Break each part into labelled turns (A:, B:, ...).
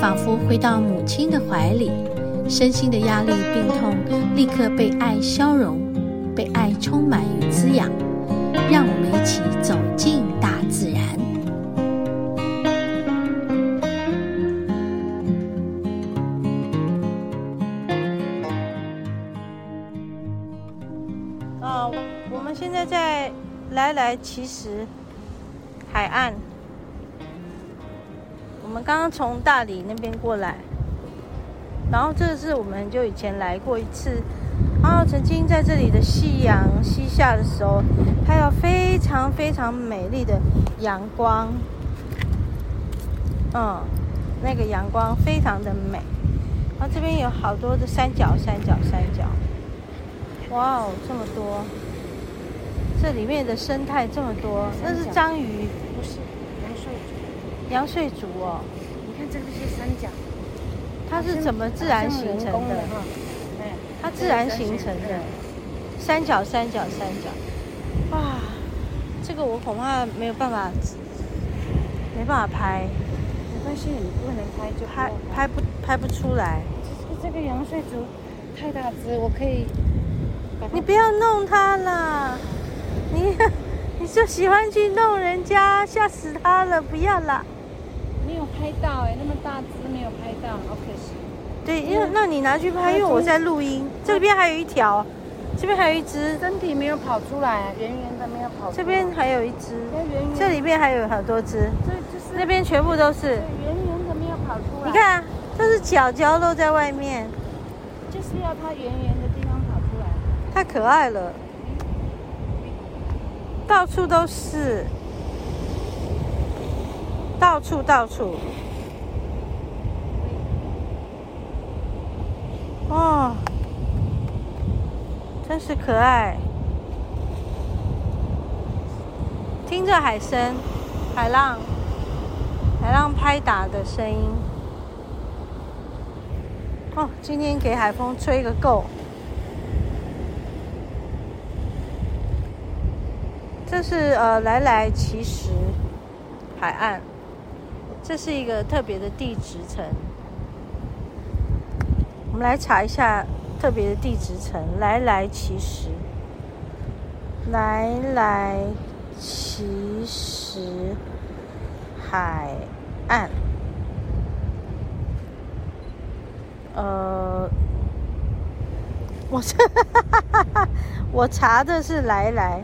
A: 仿佛回到母亲的怀里，身心的压力、病痛立刻被爱消融，被爱充满与滋养。让我们一起走进大自然。
B: 啊，我们现在在来来，其实海岸，我们刚刚从大理那边过来，然后这是我们就以前来过一次，然后曾经在这里的夕阳西下的时候，还有非常非常美丽的阳光，嗯，那个阳光非常的美，然后这边有好多的三角，三角，三角，哇哦，这么多。这里面的生态这么多，那是章
C: 鱼，足。
B: 阳燧足哦，
C: 你看这个是三角，
B: 它是怎么自然形成的？哈它自然形成的三角，三角，三角。哇，这个我恐怕没有办法，没办法拍。
C: 没关系，你不能拍就
B: 拍，拍不拍不出来。
C: 这个羊睡竹太大只，我可以。
B: 你不要弄它啦。你，你就喜欢去弄人家，吓死他了！不要啦。
C: 没有拍到哎，那么大只没有拍到，好可惜。
B: 对，因为那你拿去拍，因为我在录音。这边还有一条，这边还有一只，
C: 身体没有跑出来，圆圆的没有跑出来。
B: 这边还有一只，这里面还有好多只。
C: 这就是
B: 那边全部都是。
C: 圆圆的没有跑出来。
B: 你看，这是脚脚露在外面。
C: 就是要它圆圆的地方跑出来。
B: 太可爱了。到处都是，到处到处，哦，真是可爱。听着海声，海浪，海浪拍打的声音。哦，今天给海风吹个够。这是呃来来其实海岸，这是一个特别的地质层。我们来查一下特别的地质层，来来其实，来来其实海岸。呃，我这 我查的是来来。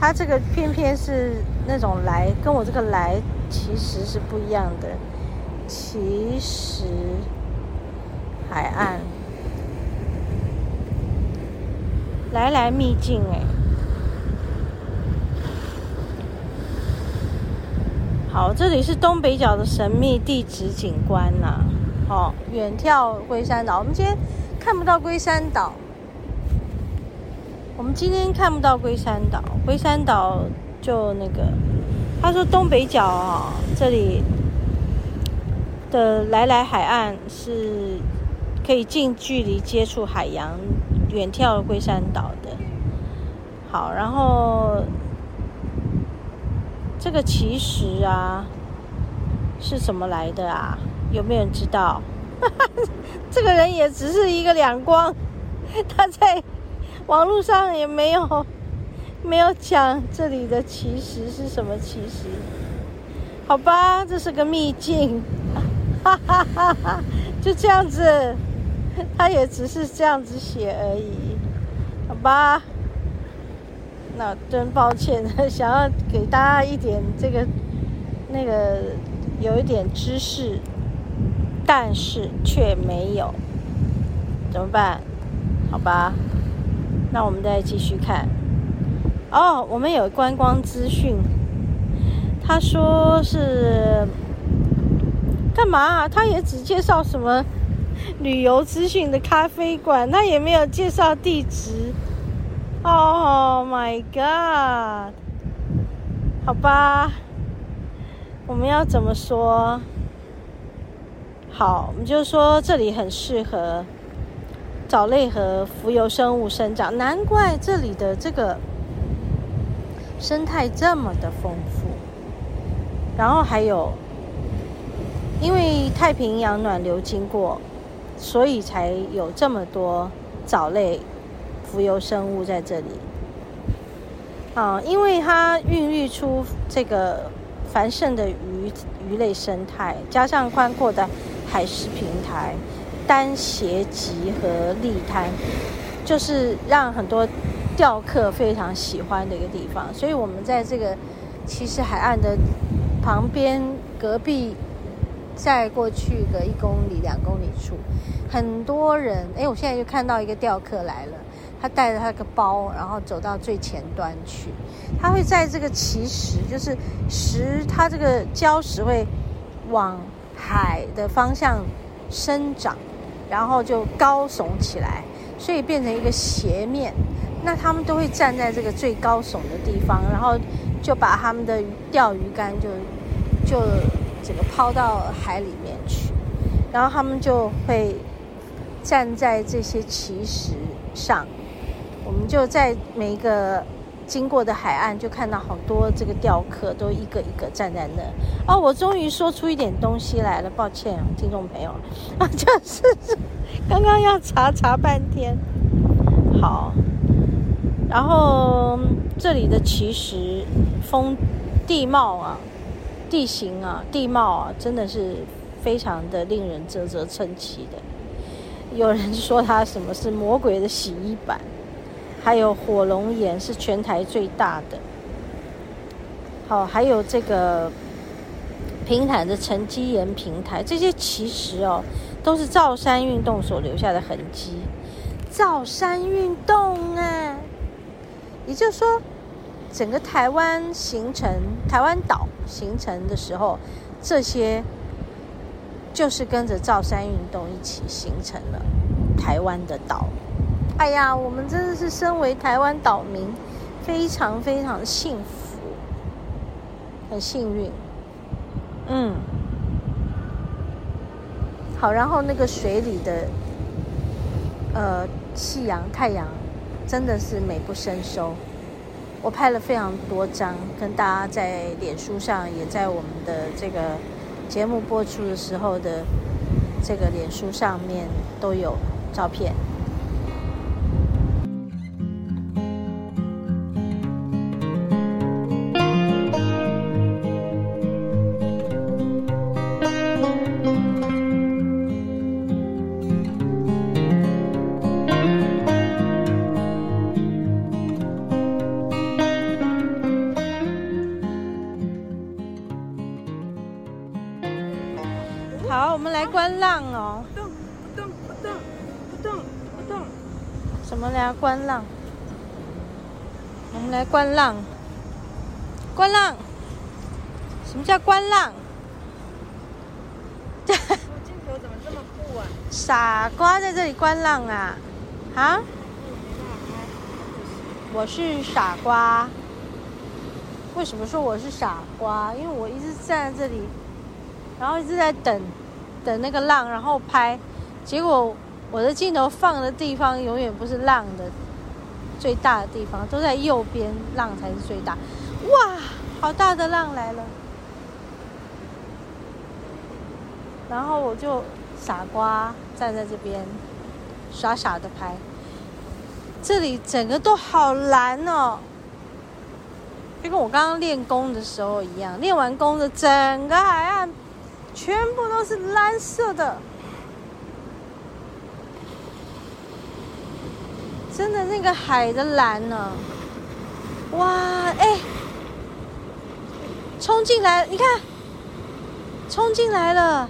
B: 它这个偏偏是那种来，跟我这个来其实是不一样的。其实海岸来来秘境哎，好，这里是东北角的神秘地质景观呐、啊。好，远眺龟山岛，我们今天看不到龟山岛。我们今天看不到龟山岛，龟山岛就那个，他说东北角啊，这里的来来海岸是可以近距离接触海洋、远眺龟山岛的。好，然后这个其实啊是什么来的啊？有没有人知道？这个人也只是一个两光，他在。网络上也没有没有讲这里的其实是什么其实，好吧，这是个秘境，哈哈哈哈，就这样子，他也只是这样子写而已，好吧，那真抱歉，想要给大家一点这个那个有一点知识，但是却没有，怎么办？好吧。那我们再继续看，哦，我们有观光资讯。他说是干嘛？他也只介绍什么旅游资讯的咖啡馆，他也没有介绍地址。Oh my god！好吧，我们要怎么说？好，我们就说这里很适合藻类和浮游生物生长，难怪这里的这个生态这么的丰富。然后还有，因为太平洋暖流经过，所以才有这么多藻类、浮游生物在这里。啊，因为它孕育出这个繁盛的鱼鱼类生态，加上宽阔的海蚀平台、单斜脊和立滩，就是让很多钓客非常喜欢的一个地方。所以我们在这个其实海岸的。旁边隔壁，再过去个一公里、两公里处，很多人。哎，我现在就看到一个钓客来了，他带着他个包，然后走到最前端去。他会在这个奇石，就是石，它这个礁石会往海的方向生长，然后就高耸起来，所以变成一个斜面。那他们都会站在这个最高耸的地方，然后。就把他们的钓鱼竿就就这个抛到海里面去，然后他们就会站在这些奇石上，我们就在每一个经过的海岸就看到好多这个钓客都一个一个站在那。哦，我终于说出一点东西来了，抱歉啊，听众朋友啊，就是刚刚要查查半天，好。然后这里的其实风地貌啊、地形啊、地貌啊，真的是非常的令人啧啧称奇的。有人说它什么是魔鬼的洗衣板，还有火龙岩是全台最大的。好，还有这个平坦的沉积岩平台，这些其实哦都是造山运动所留下的痕迹。造山运动啊！也就是说，整个台湾形成台湾岛形成的时候，这些就是跟着造山运动一起形成了台湾的岛。哎呀，我们真的是身为台湾岛民，非常非常幸福，很幸运。嗯，好，然后那个水里的呃夕阳太阳。真的是美不胜收，我拍了非常多张，跟大家在脸书上，也在我们的这个节目播出的时候的这个脸书上面都有照片。观浪？我们来观浪。观浪。什么叫观浪？这镜头怎么这么酷啊？傻瓜在这里观浪啊？啊？我是傻瓜。为什么说我是傻瓜？因为我一直站在这里。然后一直在等，等那个浪，然后拍，结果我的镜头放的地方永远不是浪的最大的地方，都在右边，浪才是最大。哇，好大的浪来了！然后我就傻瓜站在这边，傻傻的拍。这里整个都好蓝哦，就跟我刚刚练功的时候一样，练完功的整个海岸。全部都是蓝色的，那个海的蓝呢、哇，哎，冲进来，你看，冲进来了，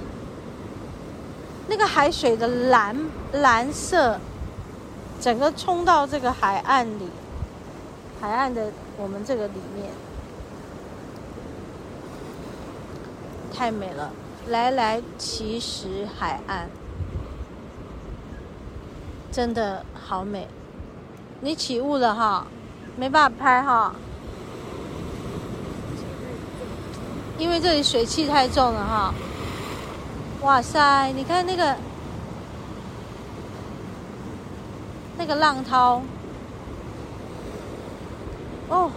B: 那个海水的蓝蓝色，整个冲到这个海岸里，海岸的我们这个里面，太美了。来来，奇石海岸，真的好美。你起雾了哈，没办法拍哈，因为这里水汽太重了哈。哇塞，你看那个那个浪涛，哦，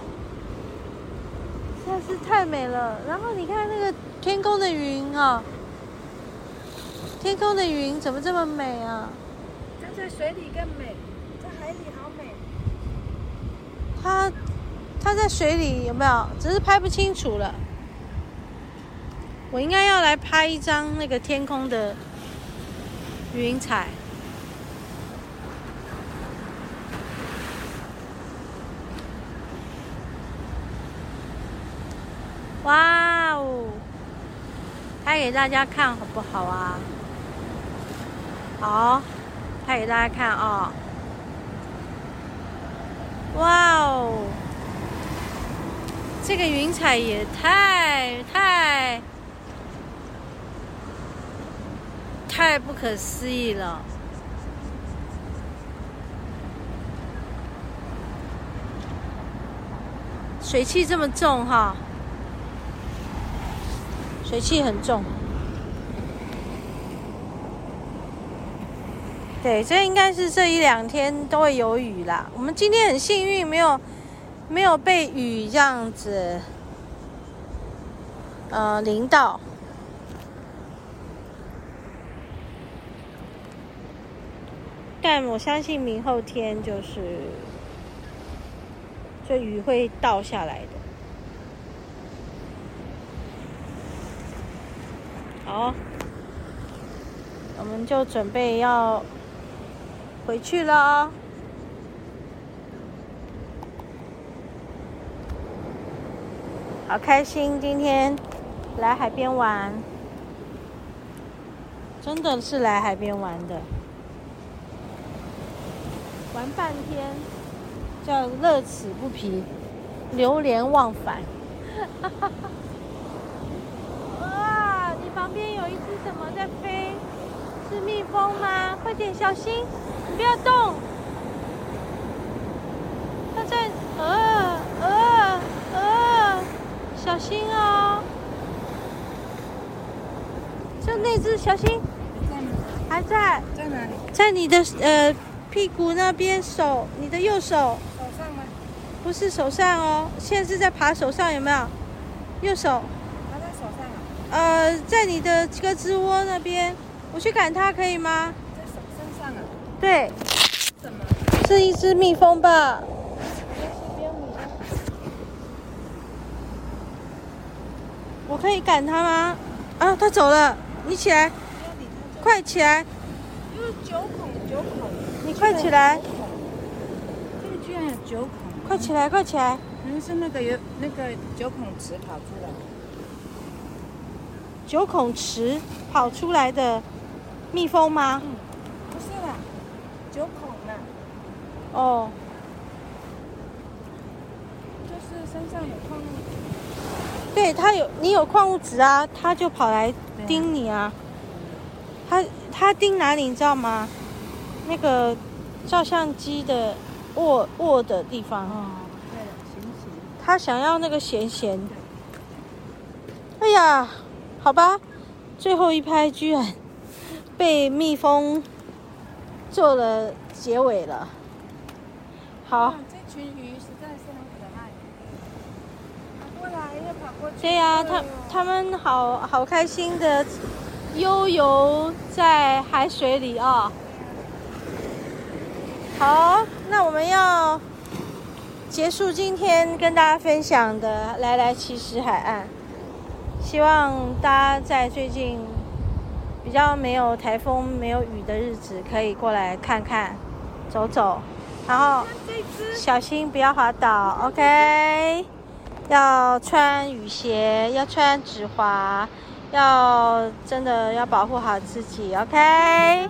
B: 实在是太美了。然后你看那个天空的云啊，天空的云怎么这么美啊？
C: 站在水里更美。
B: 在海里好它，它在水里有没有？只是拍不清楚了。我应该要来拍一张那个天空的云彩。哇哦！拍给大家看好不好啊？好，拍给大家看哦。哇哦，这个云彩也太太太不可思议了！水汽这么重哈，水汽很重。对，这应该是这一两天都会有雨啦。我们今天很幸运，没有没有被雨这样子，呃，淋到。但我相信明后天就是，这雨会倒下来的。好，我们就准备要。回去了哦，好开心！今天来海边玩，真的是来海边玩的，玩半天叫乐此不疲，流连忘返。哇，你旁边有一只什么在飞？是蜜蜂吗？快点，小心！你不要动。它在，呃呃呃，小心哦。就那只，小心。还在。在哪里？在你的呃屁股那边，手，你的右手。
C: 手上吗？
B: 不是手上哦，现在是在爬手上，有没有？右手。
C: 爬在手上啊？
B: 呃，在你的胳肢窝那边。我去赶它可以吗？
C: 在手身上啊？
B: 对。
C: 什么？
B: 是一只蜜蜂吧？我可以赶它吗？啊，它走了！你起来，快起来！
C: 有九孔，九孔。
B: 你快起来！
C: 这个居然有九孔！
B: 快起来，快起来！
C: 可能是那个有那个九孔池跑出来。
B: 九孔池跑出来的。蜜蜂吗？
C: 嗯，不是啦，九孔呢。
B: 哦，
C: 就是身上有矿物质。
B: 对，它有，你有矿物质啊，它就跑来叮你啊。它它叮哪里你知道吗？那个照相机的握握的地方。
C: 哦，对了，咸咸。
B: 它想要那个咸咸的。哎呀，好吧，最后一拍居然。被蜜蜂做了结尾了。好，
C: 这群鱼实在是很可爱。跑过来又跑过去。
B: 对呀、啊，它它们好好开心的悠游在海水里啊、哦。好，那我们要结束今天跟大家分享的来来奇石海岸。希望大家在最近。比较没有台风、没有雨的日子，可以过来看看、走走，然后小心不要滑倒，OK？要穿雨鞋，要穿止滑，要真的要保护好自己，OK？